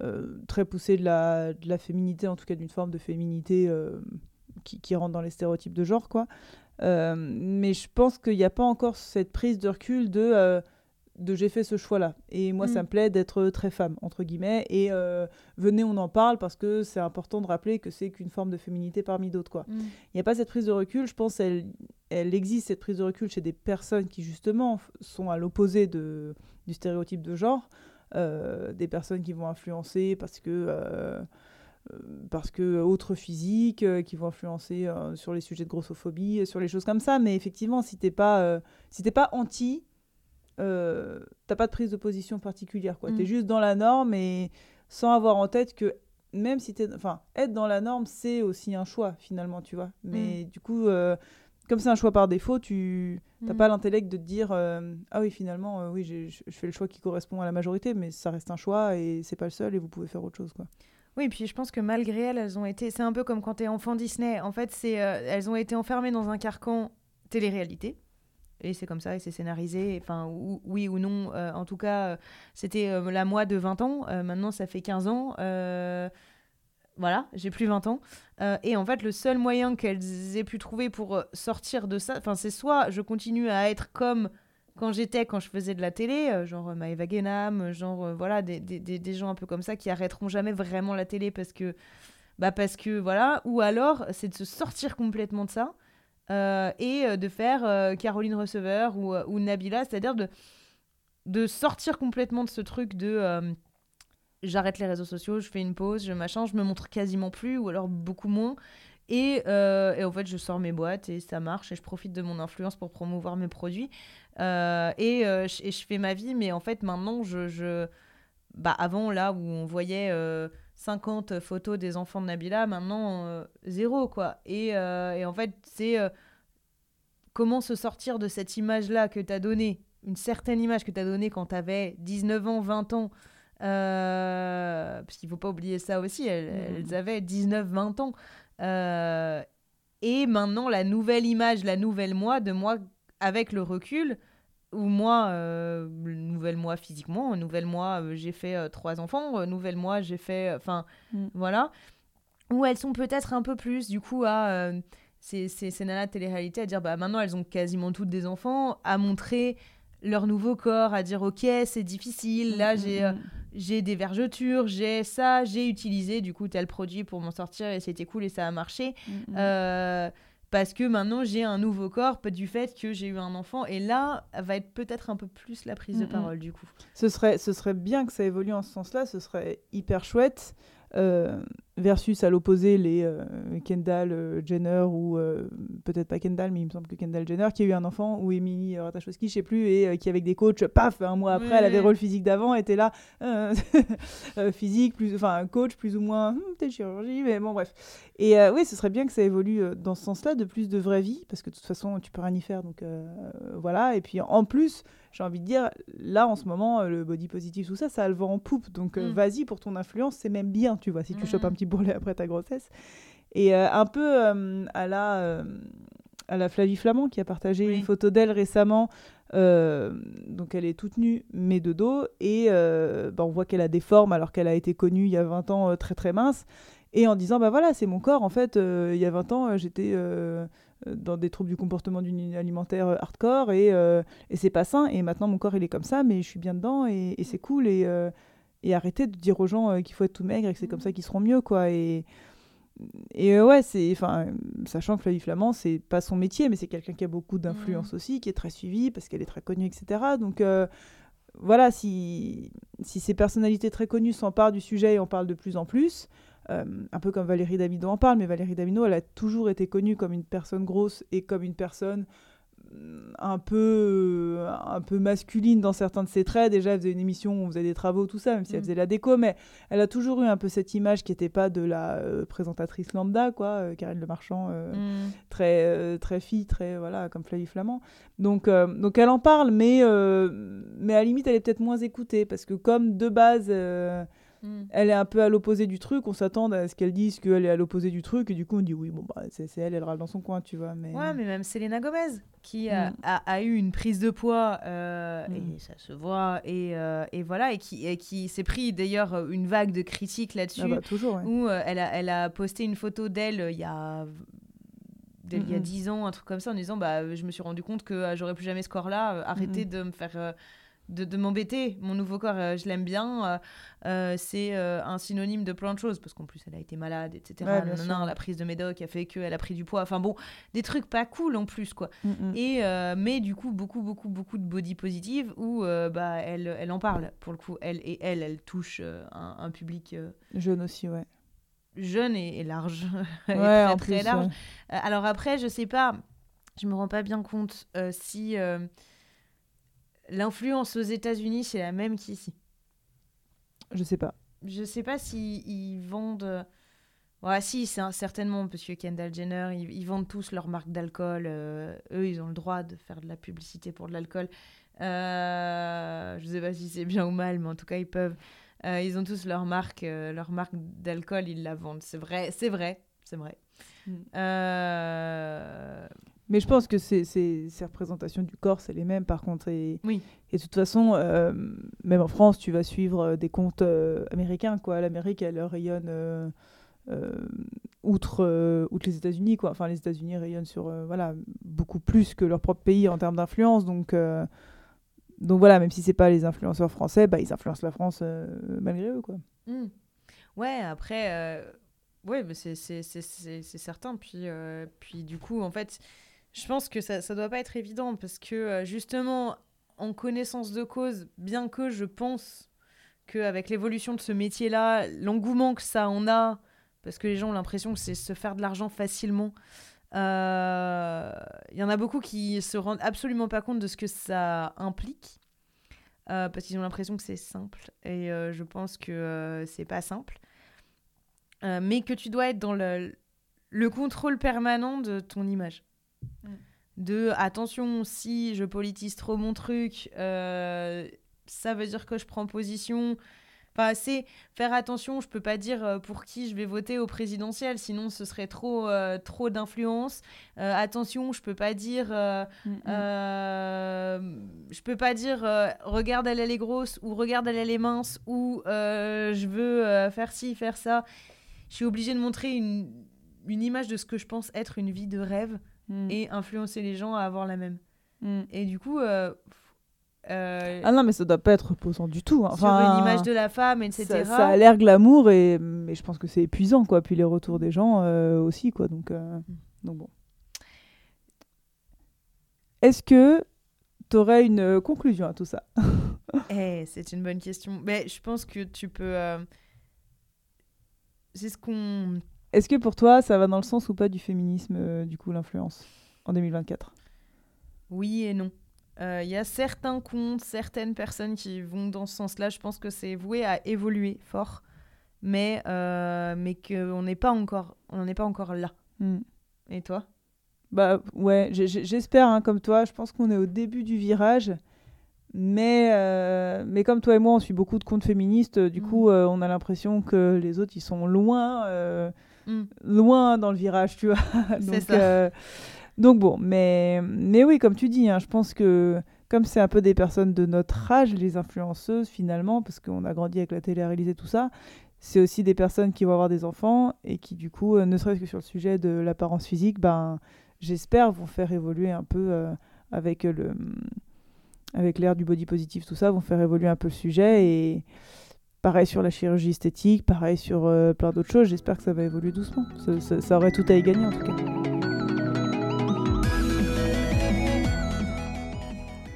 euh, très poussées de la, de la féminité, en tout cas d'une forme de féminité euh, qui, qui rentre dans les stéréotypes de genre, quoi. Euh, mais je pense qu'il n'y a pas encore cette prise de recul de, euh, de j'ai fait ce choix-là. Et moi, ça Mm. me plaît d'être très femme, entre guillemets. Et euh, venez, on en parle parce que c'est important de rappeler que c'est qu'une forme de féminité parmi d'autres, quoi. Mm. Il n'y a pas cette prise de recul. Je pense elle, elle existe, cette prise de recul, chez des personnes qui, justement, sont à l'opposé de, du stéréotype de genre. Euh, des personnes qui vont influencer parce que. euh, parce que autre physique, euh, qui vont influencer sur les sujets de grossophobie, sur les choses comme ça. Mais effectivement, si t'es pas, si t'es pas anti, euh, t'as pas de prise de position particulière. Quoi. Mm. T'es juste dans la norme et sans avoir en tête que même si t'es, enfin, être dans la norme, c'est aussi un choix finalement, tu vois. Mais du coup, euh, comme c'est un choix par défaut, tu t'as Mm. pas l'intellect de te dire euh, ah oui finalement euh, oui je fais le choix qui correspond à la majorité, mais ça reste un choix et c'est pas le seul et vous pouvez faire autre chose quoi. Oui, puis je pense que malgré elles, elles ont été. C'est un peu comme quand t'es enfant Disney. En fait, c'est elles ont été enfermées dans un carcan télé-réalité. Et c'est comme ça, et c'est scénarisé. Enfin, ou- oui ou non. euh, en tout cas, euh, c'était euh, la moi de 20 ans. maintenant, ça fait 15 ans. voilà, j'ai plus 20 ans. Et en fait, le seul moyen qu'elles aient pu trouver pour sortir de ça, enfin, c'est soit je continue à être comme quand j'étais, quand je faisais de la télé, genre Maëva Guénam, genre voilà, des, des, des, des gens un peu comme ça qui arrêteront jamais vraiment la télé parce que, bah parce que voilà, ou alors c'est de se sortir complètement de ça euh, et euh, de faire euh, Caroline Receveur ou, Nabila, c'est-à-dire de, de sortir complètement de ce truc de j'arrête les réseaux sociaux, je fais une pause, je machin, je me montre quasiment plus ou alors beaucoup moins. Et, et en fait, je sors mes boîtes et ça marche et je profite de mon influence pour promouvoir mes produits. Et, je, et je fais ma vie, mais en fait, maintenant, je. je... Bah, avant, là où on voyait 50 photos des enfants de Nabila, maintenant, euh, zéro, quoi. Et, euh, et en fait, c'est euh, comment se sortir de cette image-là que tu as donnée, une certaine image que tu as donnée quand tu avais 19 ans, 20 ans. parce qu'il faut pas oublier ça aussi, elles, Mhm. elles avaient 19, 20 ans. Et maintenant, la nouvelle image, la nouvelle moi de moi avec le recul, où moi, euh, le nouvelle moi physiquement, nouvelle moi, euh, j'ai fait euh, trois enfants, euh, nouvelle moi, j'ai fait. Enfin, Mm. voilà. Où elles sont peut-être un peu plus, du coup, à. euh, ces, ces, ces nanas de télé-réalité à dire bah maintenant elles ont quasiment toutes des enfants, à montrer leur nouveau corps, à dire ok c'est difficile, là j'ai euh, j'ai des vergetures, j'ai ça, j'ai utilisé du coup tel produit pour m'en sortir et c'était cool et ça a marché. Mm, Euh, parce que maintenant j'ai un nouveau corps du fait que j'ai eu un enfant et là va être peut-être un peu plus la prise de Mm, mm. parole du coup. Ce serait, ce serait bien que ça évolue en ce sens-là, ce serait hyper chouette. euh, versus à l'opposé les euh, Kendall euh, Jenner ou euh, peut-être pas Kendall mais il me semble que Kendall Jenner qui a eu un enfant ou Emily Ratajkowski je sais plus et euh, qui avec des coachs paf un mois après Oui, elle avait oui. le rôle physique d'avant était là physique plus enfin coach plus ou moins hmm, peut-être chirurgie mais bon bref et oui ce serait bien que ça évolue dans ce sens-là de plus de vraie vie parce que de toute façon tu peux rien y faire donc voilà et puis en plus j'ai envie de dire, là en ce moment, le body positive, tout ça, ça a le vent en poupe. Donc Mm. vas-y pour ton influence, c'est même bien, tu vois, si tu chopes un petit bourrelet après ta grossesse. Et euh, un peu euh, à la. euh, à la Flavie Flamand qui a partagé Oui. une photo d'elle récemment. Donc elle est toute nue mais de dos et bah, on voit qu'elle a des formes alors qu'elle a été connue il y a 20 ans très très mince et en disant bah voilà c'est mon corps en fait il y a 20 ans j'étais dans des troubles du comportement alimentaire hardcore et, et c'est pas sain et maintenant mon corps il est comme ça mais je suis bien dedans et, et c'est cool et, et arrêtez de dire aux gens euh, qu'il faut être tout maigre et que c'est comme ça qu'ils seront mieux quoi. Et et euh, ouais, c'est, enfin, sachant que Flavie Flamand, c'est pas son métier, mais c'est quelqu'un qui a beaucoup d'influence aussi, qui est très suivi parce qu'elle est très connue, etc. Donc euh, voilà, si, si ces personnalités très connues s'emparent du sujet et en parlent de plus en plus, euh, un peu comme Valérie Damido en parle, mais Valérie Damido, elle a toujours été connue comme une personne grosse et comme une personne un peu, un peu masculine dans certains de ses traits. Déjà, elle faisait une émission où on faisait des travaux, tout ça, même si elle Mm. faisait la déco, mais elle a toujours eu un peu cette image qui n'était pas de la euh, présentatrice lambda, quoi, euh, Karine Le Marchand, euh, Mm. très, euh, très fille, très, voilà, comme Flavie Flamand. Donc, euh, donc elle en parle, mais, euh, mais à la limite, elle est peut-être moins écoutée, parce que comme de base, euh, Mm. elle est un peu à l'opposé du truc, on s'attend à ce qu'elle dise qu'elle est à l'opposé du truc, et du coup, on dit oui, bon, bah, c'est elle, elle râle dans son coin, tu vois. Mais... Ouais, mais même Selena Gomez, qui a, Mm. a- a eu une prise de poids, euh, Mm. et ça se voit, et, euh, et voilà, et qui, et qui s'est pris d'ailleurs euh, une vague de critiques là-dessus, Ah bah, toujours, ouais. où euh, elle, a, elle a posté une photo d'elle euh, il y a. il y a Mhm. 10 ans, un truc comme ça, en disant bah, Je me suis rendu compte que euh, j'aurais plus jamais ce corps-là, euh, arrêtez de me faire. euh, de, de m'embêter, mon nouveau corps, euh, je l'aime bien, euh, euh, c'est euh, un synonyme de plein de choses, parce qu'en plus elle a été malade, etc. Ouais, Nanana, sûr. la prise de médoc a fait qu'elle a pris du poids, enfin bon, des trucs pas cool en plus, quoi. Mm, mm. Et, mais du coup, beaucoup, beaucoup, beaucoup de body positive où bah, elle, elle en parle, pour le coup. Elle, et elle, elle touche un, un public Jeune aussi, ouais. jeune et, et large. Ouais, très, en très plus, large. ouais. Alors après, je sais pas, je me rends pas bien compte si l'influence aux États-Unis c'est la même qu'ici. Je sais pas. Je sais pas si ils vendent. Ouais, si, c'est certainement, parce que Kendall Jenner, ils, ils vendent tous leur marque d'alcool. euh, eux, ils ont le droit de faire de la publicité pour de l'alcool. Euh, je sais pas si c'est bien ou mal, mais en tout cas, ils peuvent. Euh, ils ont tous leur marque, euh, leur marque d'alcool, ils la vendent. C'est vrai, c'est vrai, c'est vrai. Mm. Mais je pense que c'est, c'est- ces représentations du corps, c'est les mêmes par contre. Et, Oui. et de toute façon, euh, même en France, tu vas suivre euh, des comptes euh, américains. Quoi. L'Amérique, elle rayonne euh, outre, outre les États-Unis. Quoi. Enfin, les États-Unis rayonnent sur voilà, beaucoup plus que leur propre pays en termes d'influence. Donc, donc voilà, même si c'est pas les influenceurs français, bah, ils influencent la France malgré eux. Quoi. Hmm. Ouais, après, ouais, mais c'est, c'est, c'est, c'est, c'est certain. Puis, euh, puis du coup, en fait, je pense que ça, ça doit pas être évident parce que euh, justement, en connaissance de cause, bien que je pense qu'avec l'évolution de ce métier-là, l'engouement que ça en a, parce que les gens ont l'impression que c'est se faire de l'argent facilement. euh, Il y en a beaucoup qui se rendent absolument pas compte de ce que ça implique. euh, parce qu'ils ont l'impression que c'est simple et je pense que c'est pas simple mais que tu dois être dans le contrôle permanent de ton image de attention si je politise trop mon truc euh, ça veut dire que je prends position. Enfin c'est faire attention je peux pas dire euh, pour qui je vais voter au présidentiel sinon ce serait trop euh, trop d'influence. Euh, attention je peux pas dire euh, euh, je peux pas dire regarde elle elle est grosse ou regarde elle elle est mince ou je veux faire ci faire ça. Je suis obligée de montrer une, une image de ce que je pense être une vie de rêve Mm. et influencer les gens à avoir la même Mm. et du coup euh, euh, Ah non, mais ça doit pas être reposant du tout. hein. sur Enfin, une image de la femme etc Ça, ça a l'air glamour, et, mais je pense que c'est épuisant, quoi. Puis les retours des gens euh, aussi, quoi. Donc, euh, donc bon. Est-ce que tu aurais une conclusion à tout ça? Eh, c'est une bonne question mais je pense que tu peux euh, c'est ce qu'on Est-ce que pour toi, ça va dans le sens ou pas du féminisme, euh, du coup, l'influence, en 2024 Oui et non. Euh, Il y a certains comptes, certaines personnes qui vont dans ce sens-là. Je pense que c'est voué à évoluer fort, mais, euh, mais qu'on n'est pas encore, on n'en est pas encore là. Hmm. Et toi? Bah ouais, j'espère, hein, comme toi, je pense qu'on est au début du virage. Mais, euh, mais comme toi et moi, on suit beaucoup de comptes féministes, euh, du Mm. coup, euh, on a l'impression que les autres, ils sont loin, euh, Mm. loin dans le virage, tu vois. Donc, ça. euh, Donc bon, mais, mais oui, comme tu dis, hein, je pense que comme c'est un peu des personnes de notre âge, les influenceuses finalement, parce qu'on a grandi avec la télé-réalisée, tout ça, c'est aussi des personnes qui vont avoir des enfants et qui du coup, euh, ne serait-ce que sur le sujet de l'apparence physique, ben, j'espère vont faire évoluer un peu euh, avec le avec l'ère du body positive, tout ça, vont faire évoluer un peu le sujet et pareil sur la chirurgie esthétique, pareil sur euh, plein d'autres choses. J'espère que ça va évoluer doucement. Ça, aurait tout à y gagner en tout cas.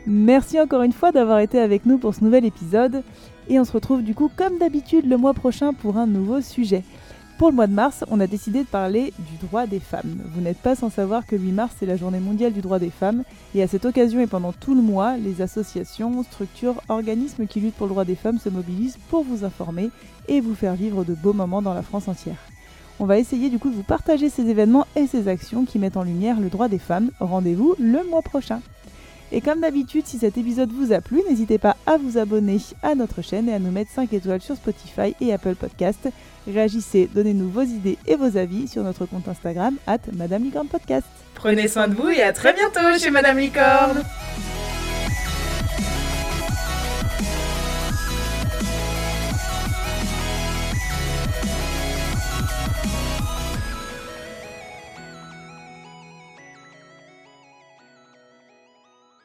Merci encore une fois d'avoir été avec nous pour ce nouvel épisode. Et on se retrouve du coup comme d'habitude le mois prochain pour un nouveau sujet. Pour le mois de mars, on a décidé de parler du droit des femmes. Vous n'êtes pas sans savoir que le 8 mars, c'est la journée mondiale du droit des femmes. Et à cette occasion et pendant tout le mois, les associations, structures, organismes qui luttent pour le droit des femmes se mobilisent pour vous informer et vous faire vivre de beaux moments dans la France entière. On va essayer du coup de vous partager ces événements et ces actions qui mettent en lumière le droit des femmes. Rendez-vous le mois prochain. Et comme d'habitude, si cet épisode vous a plu, n'hésitez pas à vous abonner à notre chaîne et à nous mettre 5 étoiles sur Spotify et Apple Podcast. Réagissez, donnez-nous vos idées et vos avis sur notre compte Instagram, at Madame Licorne Podcast. Prenez soin de vous et à très bientôt chez Madame Licorne